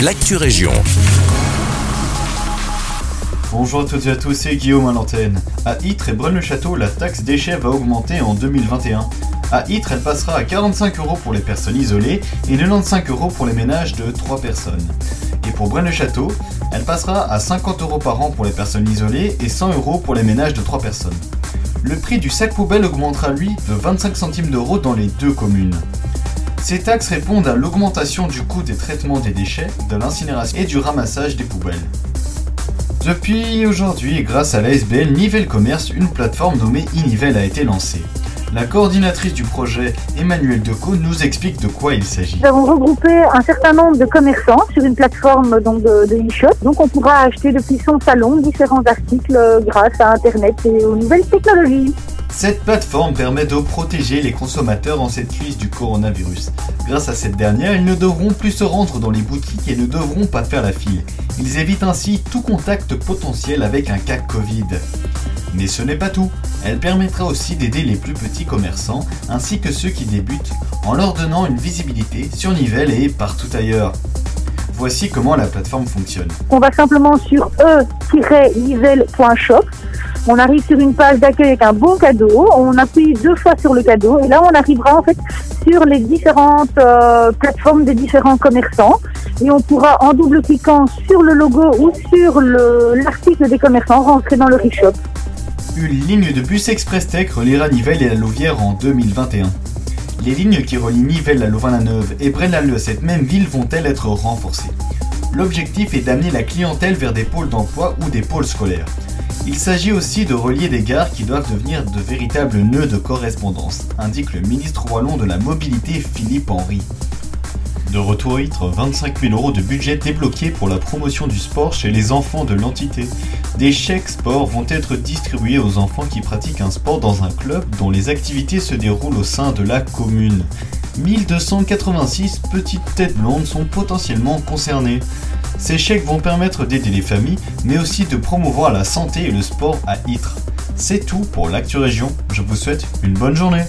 l'actu région. Bonjour à toutes et à tous, c'est Guillaume à l'antenne. À Ytre et Braine-le-Château, la taxe déchets va augmenter en 2021. À Ytre, elle passera à 45 euros pour les personnes isolées et 95 euros pour les ménages de 3 personnes. Et pour Braine-le-Château, elle passera à 50 euros par an pour les personnes isolées et 100 euros pour les ménages de 3 personnes. Le prix du sac poubelle augmentera lui de 25 centimes d'euros dans les deux communes. Ces taxes répondent à l'augmentation du coût des traitements des déchets, de l'incinération et du ramassage des poubelles. Depuis aujourd'hui, grâce à la SBL Nivelle Commerce, une plateforme nommée Inivel a été lancée. La coordinatrice du projet, Emmanuelle Decaux, nous explique de quoi il s'agit. Nous avons regroupé un certain nombre de commerçants sur une plateforme donc, de, de e-shop. Donc on pourra acheter depuis son salon différents articles grâce à Internet et aux nouvelles technologies. Cette plateforme permet de protéger les consommateurs en cette crise du coronavirus. Grâce à cette dernière, ils ne devront plus se rendre dans les boutiques et ne devront pas faire la file. Ils évitent ainsi tout contact potentiel avec un cas Covid. Mais ce n'est pas tout. Elle permettra aussi d'aider les plus petits commerçants ainsi que ceux qui débutent en leur donnant une visibilité sur Nivelle et partout ailleurs. Voici comment la plateforme fonctionne. On va simplement sur e-nivelle.shop. On arrive sur une page d'accueil avec un bon cadeau. On appuie deux fois sur le cadeau et là on arrivera en fait sur les différentes euh, plateformes des différents commerçants et on pourra en double cliquant sur le logo ou sur l'article des commerçants rentrer dans le e-shop. Une ligne de bus Express Tech reliera Nivelles et la Louvière en 2021. Les lignes qui relient Nivelles à Louvain-la-Neuve et Braine-l'Alleud à cette même ville vont-elles être renforcées? L'objectif est d'amener la clientèle vers des pôles d'emploi ou des pôles scolaires. Il s'agit aussi de relier des gares qui doivent devenir de véritables nœuds de correspondance, indique le ministre wallon de la Mobilité Philippe Henry. De retour à Ytre, 25 000 euros de budget débloqué pour la promotion du sport chez les enfants de l'entité. Des chèques sport vont être distribués aux enfants qui pratiquent un sport dans un club dont les activités se déroulent au sein de la commune. 1286 petites têtes blondes sont potentiellement concernées. Ces chèques vont permettre d'aider les familles, mais aussi de promouvoir la santé et le sport à Ytre. C'est tout pour l'actu région. Je vous souhaite une bonne journée.